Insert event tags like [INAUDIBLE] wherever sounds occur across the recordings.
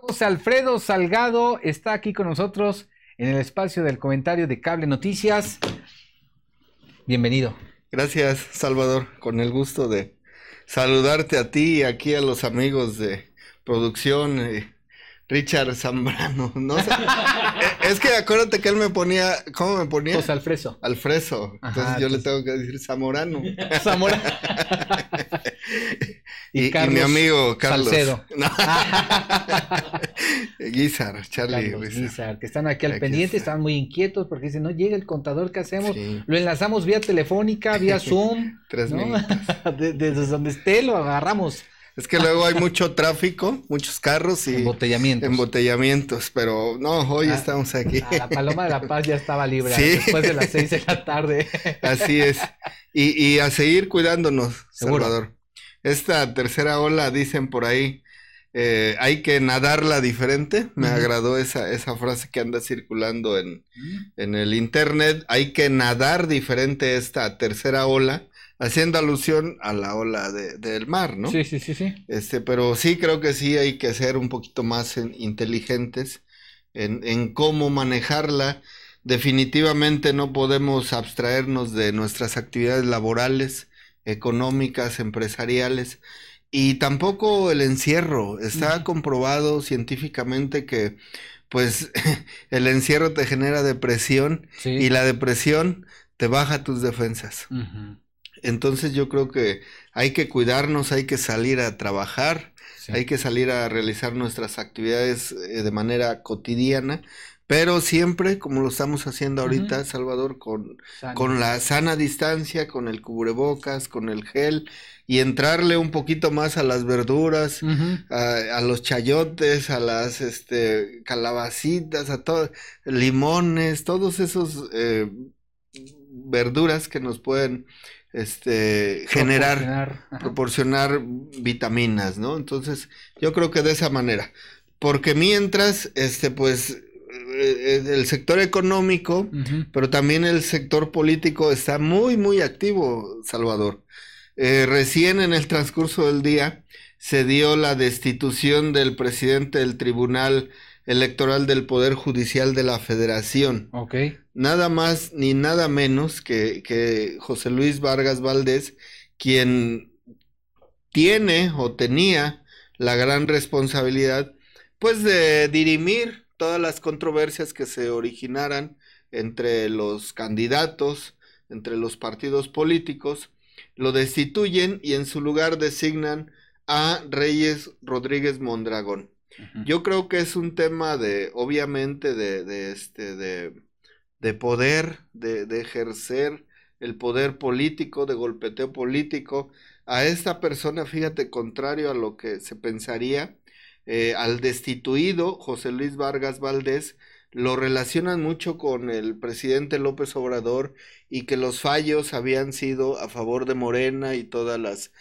José Alfredo Salgado está aquí con nosotros en el espacio del comentario de Cable Noticias. Bienvenido. Gracias, Salvador, con el gusto de saludarte a ti y aquí a los amigos de producción. Eh, Richard Zambrano, no sé. [LAUGHS] Es que acuérdate que él me ponía, ¿cómo me ponía? José Alfreso. Alfreso. Entonces yo le tengo que decir Zamorano. [LAUGHS] Zamorano. [LAUGHS] y, mi amigo Carlos. Salcedo. [LAUGHS] Guizar, Charlie. Guizar, que están aquí al pendiente, están muy inquietos porque dicen, no llega el contador, ¿qué hacemos? Lo enlazamos vía telefónica, vía Zoom. Tres minutos. Desde donde esté lo agarramos. Es que luego hay mucho tráfico, muchos carros y embotellamientos. embotellamientos pero no, hoy ah, estamos aquí. la Paloma de la Paz ya estaba libre después de las seis de la tarde. Así es. Y, y a seguir cuidándonos, Salvador. Esta tercera ola, dicen por ahí, eh, hay que nadarla diferente. Me agradó esa, esa frase que anda circulando en, mm. en el internet. Hay que nadar diferente esta tercera ola haciendo alusión a la ola de, del mar, ¿no? Sí, sí, sí, sí. Este, pero sí creo que sí hay que ser un poquito más inteligentes en, en cómo manejarla. Definitivamente no podemos abstraernos de nuestras actividades laborales, económicas, empresariales. Y tampoco el encierro. Está comprobado científicamente que pues [LAUGHS] el encierro te genera depresión y la depresión te baja tus defensas. Entonces yo creo que hay que cuidarnos, hay que salir a trabajar, hay que salir a realizar nuestras actividades eh, de manera cotidiana, pero siempre, como lo estamos haciendo ahorita, Salvador, con, con la sana distancia, con el cubrebocas, con el gel, y entrarle un poquito más a las verduras, a, los chayotes, a las este, calabacitas, a todos, limones, todos esos eh, verduras que nos pueden este, generar, proporcionar. vitaminas, ¿no? Entonces, yo creo que de esa manera. Porque mientras, este, pues, eh, eh, el sector económico, pero también el sector político está muy, muy activo, Salvador. Eh, recién en el transcurso del día se dio la destitución del presidente del Tribunal Electoral del Poder Judicial de la Federación. Ok. Nada más ni nada menos que, que José Luis Vargas Valdés, quien tiene o tenía la gran responsabilidad, pues de dirimir todas las controversias que se originaran entre los candidatos, entre los partidos políticos, lo destituyen y en su lugar designan a Reyes Rodríguez Mondragón. Yo creo que es un tema de, obviamente, de, de este, de, de poder, de, de, ejercer el poder político, de golpeteo político. A esta persona, fíjate, contrario a lo que se pensaría, eh, al destituido José Luis Vargas Valdés, lo relacionan mucho con el presidente López Obrador y que los fallos habían sido a favor de Morena y todas las,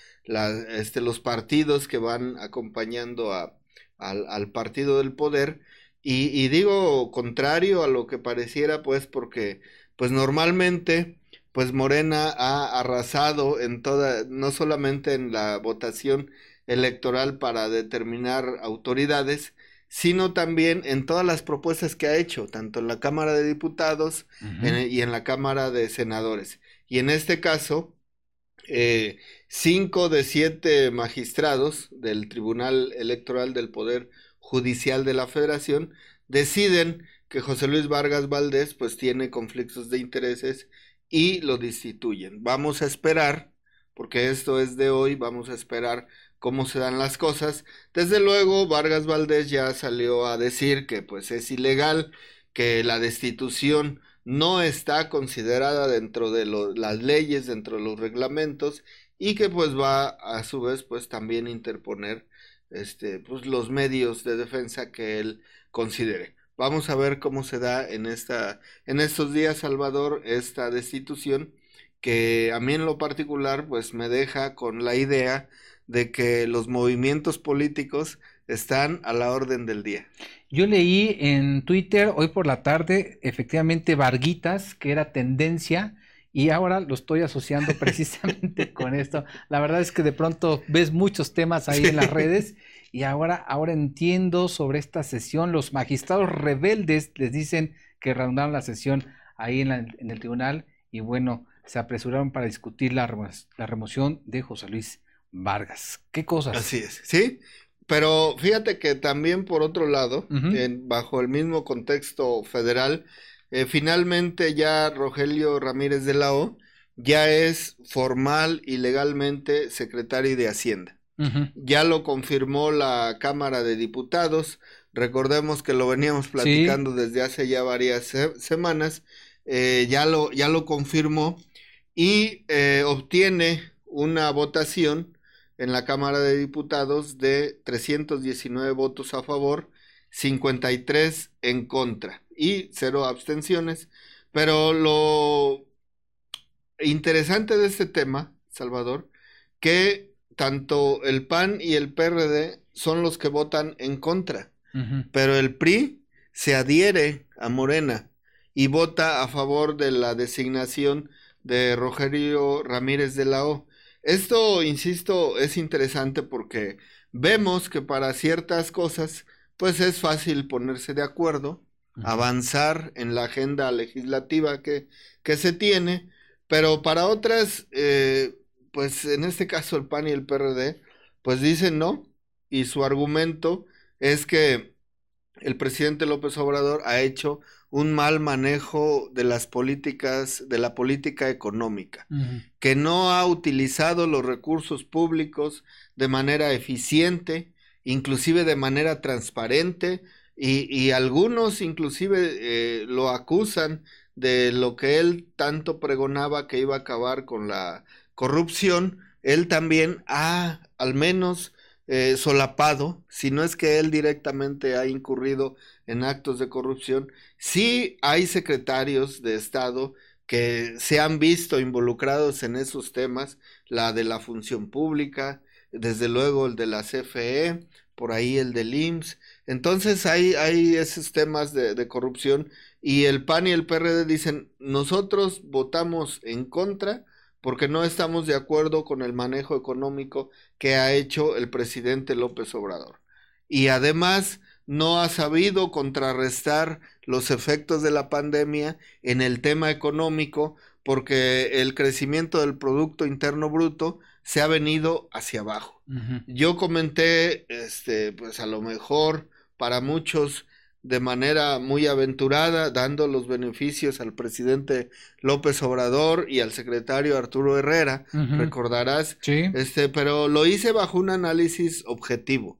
este, los partidos que van acompañando a, al, al partido del poder. Y, y, digo contrario a lo que pareciera, pues, porque, pues normalmente, pues Morena ha arrasado en toda, no solamente en la votación electoral para determinar autoridades, sino también en todas las propuestas que ha hecho, tanto en la Cámara de Diputados y en la Cámara de Senadores. Y en este caso, eh, cinco de siete magistrados del Tribunal Electoral del Poder Judicial de la Federación deciden que José Luis Vargas Valdés pues tiene conflictos de intereses y lo destituyen. Vamos a esperar, porque esto es de hoy, vamos a esperar cómo se dan las cosas. Desde luego, Vargas Valdés ya salió a decir que pues es ilegal, que la destitución no está considerada dentro de las leyes, dentro de los reglamentos y que pues va a su vez pues también interponer este pues los medios de defensa que él considere. Vamos a ver cómo se da en esta en estos días Salvador esta destitución que a mí en lo particular pues me deja con la idea de que los movimientos políticos están a la orden del día. Yo leí en Twitter hoy por la tarde, efectivamente, Varguitas, que era tendencia, y ahora lo estoy asociando precisamente [LAUGHS] con esto. La verdad es que de pronto ves muchos temas ahí en las redes y ahora, ahora entiendo sobre esta sesión. Los magistrados rebeldes les dicen que reanudaron la sesión ahí en, en el tribunal y bueno, se apresuraron para discutir la, la remoción de José Luis Vargas. ¿Qué cosas? Así es, sí. Pero fíjate que también por otro lado, bajo el mismo contexto federal, eh, finalmente ya Rogelio Ramírez de la O ya es formal y legalmente secretario de Hacienda. Ya lo confirmó la Cámara de Diputados. Recordemos que lo veníamos platicando desde hace ya varias semanas. Eh, ya, lo, ya lo confirmó y eh, obtiene una votación en la Cámara de Diputados de 319 votos a favor, 53 en contra y cero abstenciones. Pero lo interesante de este tema, Salvador, que tanto el PAN y el PRD son los que votan en contra, pero el PRI se adhiere a Morena y vota a favor de la designación de Rogelio Ramírez de la O. Esto, insisto, es interesante porque vemos que para ciertas cosas, pues es fácil ponerse de acuerdo, avanzar en la agenda legislativa que, que se tiene, pero para otras, eh, pues en este caso el PAN y el PRD, pues dicen no, y su argumento es que el presidente López Obrador ha hecho un mal manejo de las políticas, de la política económica, que no ha utilizado los recursos públicos de manera eficiente, inclusive de manera transparente, y, algunos inclusive eh, lo acusan de lo que él tanto pregonaba que iba a acabar con la corrupción, él también ha al menos eh, solapado, si no es que él directamente ha incurrido en actos de corrupción, sí hay secretarios de Estado que se han visto involucrados en esos temas, la de la función pública, desde luego el de la CFE, por ahí el del IMSS. Entonces hay, esos temas de, de corrupción y el PAN y el PRD dicen, nosotros votamos en contra porque no estamos de acuerdo con el manejo económico que ha hecho el presidente López Obrador. Y además no ha sabido contrarrestar los efectos de la pandemia en el tema económico porque el crecimiento del Producto Interno Bruto se ha venido hacia abajo. Yo comenté, este, pues a lo mejor para muchos de manera muy aventurada, dando los beneficios al presidente López Obrador y al secretario Arturo Herrera, recordarás, este, pero lo hice bajo un análisis objetivo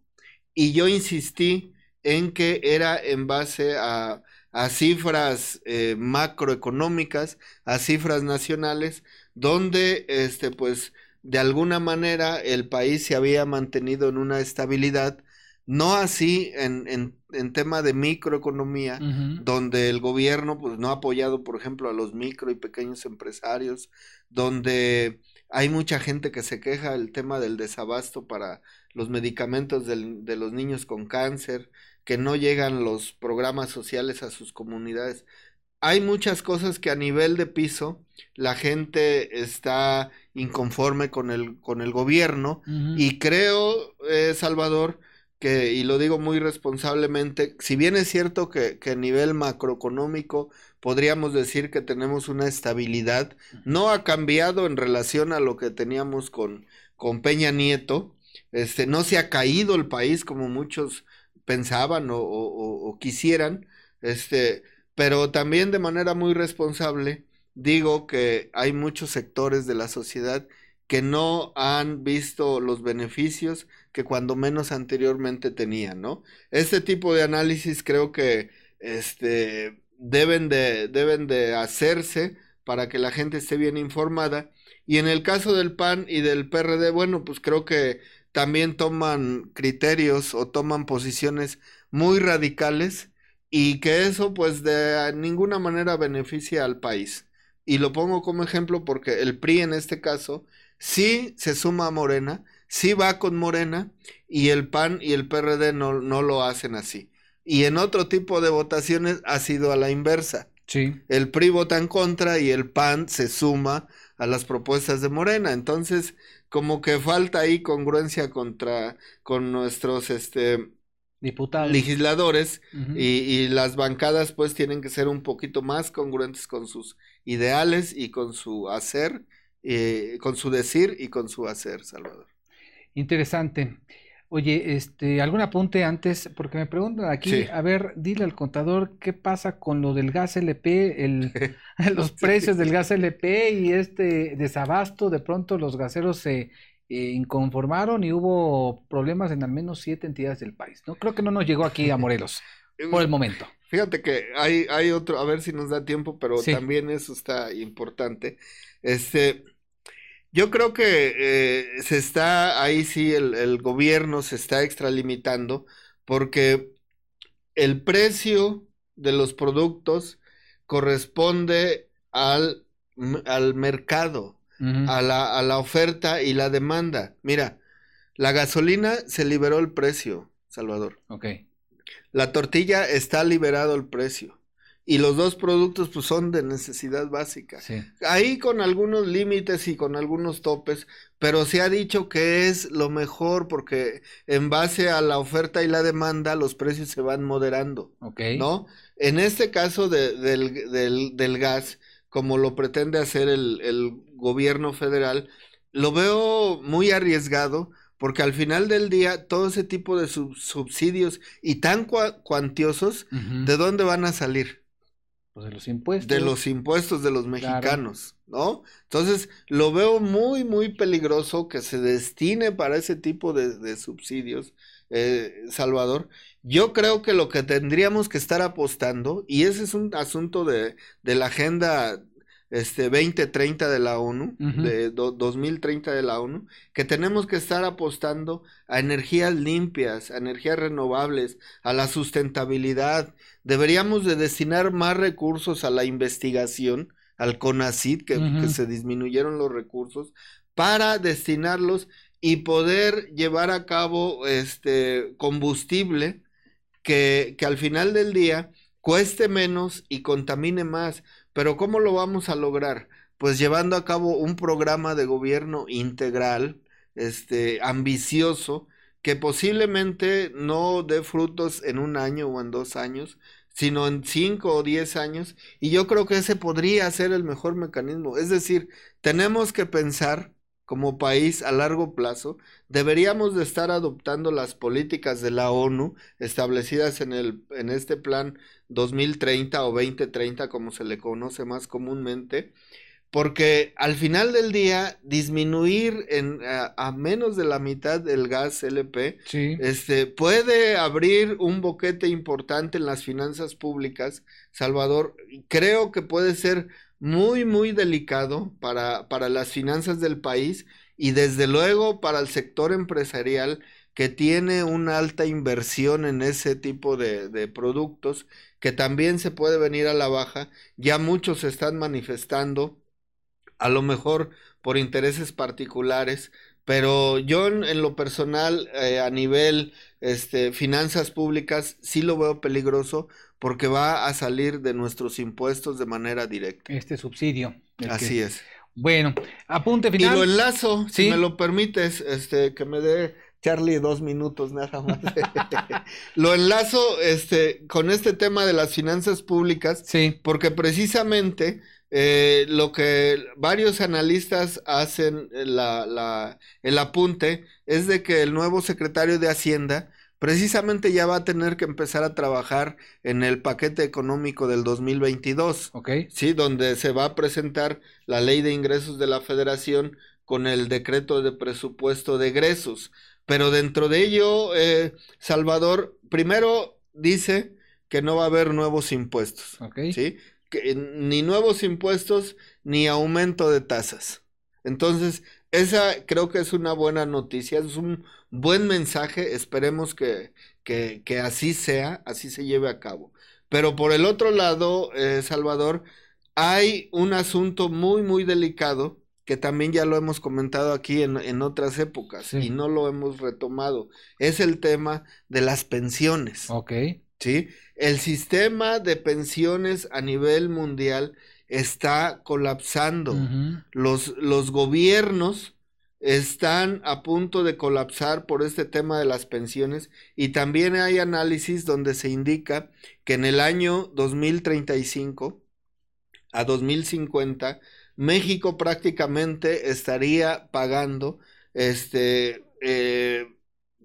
y yo insistí en que era en base a, a cifras eh, macroeconómicas, a cifras nacionales, donde este, pues de alguna manera el país se había mantenido en una estabilidad no así en, en, en tema de microeconomía, donde el gobierno pues, no ha apoyado, por ejemplo, a los micro y pequeños empresarios, donde hay mucha gente que se queja del tema del desabasto para los medicamentos del, de los niños con cáncer, que no llegan los programas sociales a sus comunidades. Hay muchas cosas que a nivel de piso la gente está inconforme con el, con el gobierno y creo, eh, Salvador, que, y lo digo muy responsablemente, si bien es cierto que, que, a nivel macroeconómico podríamos decir que tenemos una estabilidad, no ha cambiado en relación a lo que teníamos con, con Peña Nieto, este, no se ha caído el país como muchos pensaban o, o, o quisieran, este, pero también de manera muy responsable digo que hay muchos sectores de la sociedad que no han visto los beneficios que cuando menos anteriormente tenían, ¿no? Este tipo de análisis creo que este, deben, de, deben de hacerse para que la gente esté bien informada. Y en el caso del PAN y del PRD, bueno, pues creo que también toman criterios o toman posiciones muy radicales y que eso pues de ninguna manera beneficia al país. Y lo pongo como ejemplo porque el PRI en este caso sí se suma a Morena, sí va con Morena y el PAN y el PRD no, no lo hacen así. Y en otro tipo de votaciones ha sido a la inversa. Sí. El PRI vota en contra y el PAN se suma a las propuestas de Morena. Entonces, como que falta ahí congruencia contra, con nuestros, este, Diputados. legisladores y las bancadas pues tienen que ser un poquito más congruentes con sus ideales y con su hacer, eh, con su decir y con su hacer, Salvador. Interesante. Oye, este, algún apunte antes, porque me preguntan aquí, Sí. a ver, dile al contador qué pasa con lo del gas LP, el, [LAUGHS] [LAUGHS] los precios del gas LP y este desabasto, de pronto los gaseros se eh, inconformaron y hubo problemas en al menos siete entidades del país, ¿no? Creo que no nos llegó aquí a [LAUGHS] Morelos, por el momento. Fíjate que hay, hay otro, a ver si nos da tiempo, pero Sí. también eso está importante. Este, yo creo que eh, se está, ahí sí, el, el gobierno se está extralimitando porque el precio de los productos corresponde al, al mercado, a la, a la oferta y la demanda. Mira, la gasolina se liberó el precio, Salvador. Ok. La tortilla está liberado el precio. Y los dos productos pues son de necesidad básica. Sí. Ahí con algunos límites y con algunos topes, pero se ha dicho que es lo mejor porque en base a la oferta y la demanda los precios se van moderando, Ok. ¿no? En este caso de- del, del- del gas, como lo pretende hacer el, el gobierno federal, lo veo muy arriesgado porque al final del día todo ese tipo de sub- subsidios y tan cua- cuantiosos. ¿de dónde van a salir? Pues de los impuestos. de los impuestos de los mexicanos, ¿no? Entonces, lo veo muy, muy peligroso que se destine para ese tipo de, de subsidios, eh, Salvador. Yo creo que lo que tendríamos que estar apostando, y ese es un asunto de, de la agenda este, 2030 de la ONU, de do- 2030 de la ONU, que tenemos que estar apostando a energías limpias, a energías renovables, a la sustentabilidad. Deberíamos de destinar más recursos a la investigación, al CONACYT, que, que se disminuyeron los recursos, para destinarlos y poder llevar a cabo este combustible que, que al final del día cueste menos y contamine más. Pero ¿cómo lo vamos a lograr? Pues llevando a cabo un programa de gobierno integral, este, ambicioso, que posiblemente no dé frutos en un año o en dos años, sino en cinco o diez años. Y yo creo que ese podría ser el mejor mecanismo. Es decir, tenemos que pensar como país a largo plazo, deberíamos de estar adoptando las políticas de la ONU establecidas en el en este plan 2030 o 2030 como se le conoce más comúnmente, porque al final del día disminuir en a, a menos de la mitad del gas LP Sí. este, puede abrir un boquete importante en las finanzas públicas, Salvador. Creo que puede ser muy, muy delicado para, para las finanzas del país y desde luego para el sector empresarial que tiene una alta inversión en ese tipo de, de productos, que también se puede venir a la baja. Ya muchos están manifestando, a lo mejor por intereses particulares, pero yo en, en lo personal, eh, a nivel este, finanzas públicas, sí lo veo peligroso porque va a salir de nuestros impuestos de manera directa. Este subsidio. Así que- es. Bueno, apunte Y final. lo enlazo, Sí. si me lo permites, este, que me dé Charlie dos minutos nada más. [LAUGHS] lo enlazo este, con este tema de las finanzas públicas Sí. porque precisamente eh, lo que varios analistas hacen eh, la, la- el apunte es de que el nuevo secretario de Hacienda precisamente ya va a tener que empezar a trabajar en el paquete económico del 2022, Ok. ¿sí? Donde se va a presentar la ley de ingresos de la federación con el decreto de presupuesto de egresos. Pero dentro de ello, eh, Salvador, primero dice que no va a haber nuevos impuestos. Ok. ¿sí? Que, ni nuevos impuestos ni aumento de tasas. Entonces, esa creo que es una buena noticia, es un buen mensaje, esperemos que, que, que así sea, así se lleve a cabo. Pero por el otro lado, eh, Salvador, hay un asunto muy, muy delicado que también ya lo hemos comentado aquí en, en otras épocas Sí. y no lo hemos retomado. Es el tema de las pensiones. Ok. ¿Sí? El sistema de pensiones a nivel mundial está colapsando. Los, los gobiernos están a punto de colapsar por este tema de las pensiones y también hay análisis donde se indica que en el año 2035 a 2050 México prácticamente estaría pagando este eh,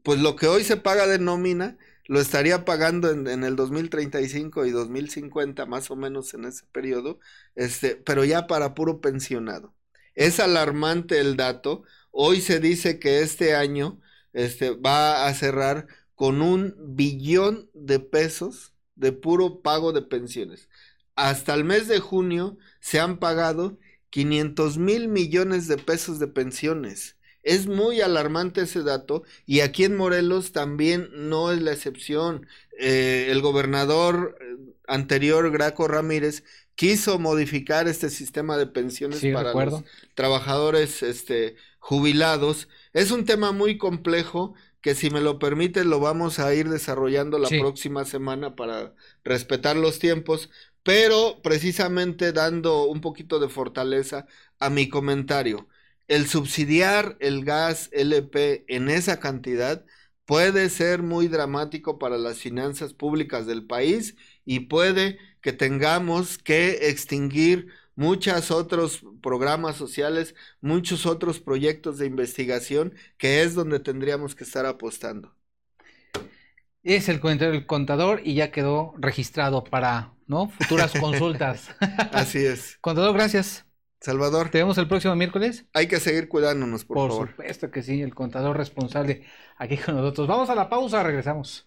pues lo que hoy se paga de nómina lo estaría pagando en, el 2035 y 2050 más o menos en ese periodo este pero ya para puro pensionado es alarmante el dato Hoy se dice que este año este, va a cerrar con un billón de pesos de puro pago de pensiones. Hasta el mes de junio se han pagado 500 mil millones de pesos de pensiones. Es muy alarmante ese dato y aquí en Morelos también no es la excepción. Eh, el gobernador eh, anterior, Graco Ramírez, quiso modificar este sistema de pensiones para los trabajadores este, jubilados. Es un tema muy complejo que si me lo permite lo vamos a ir desarrollando la próxima semana para respetar los tiempos, pero precisamente dando un poquito de fortaleza a mi comentario. El subsidiar el gas LP en esa cantidad puede ser muy dramático para las finanzas públicas del país y puede que tengamos que extinguir muchos otros programas sociales, muchos otros proyectos de investigación, que es donde tendríamos que estar apostando. Es el comentario del contador y ya quedó registrado para ¿no? futuras [LAUGHS] consultas. Así es. Contador, gracias. Salvador. ¿Te vemos el próximo miércoles? Hay que seguir cuidándonos, por, favor. Por supuesto que sí, el contador responsable aquí con nosotros. Vamos a la pausa, regresamos.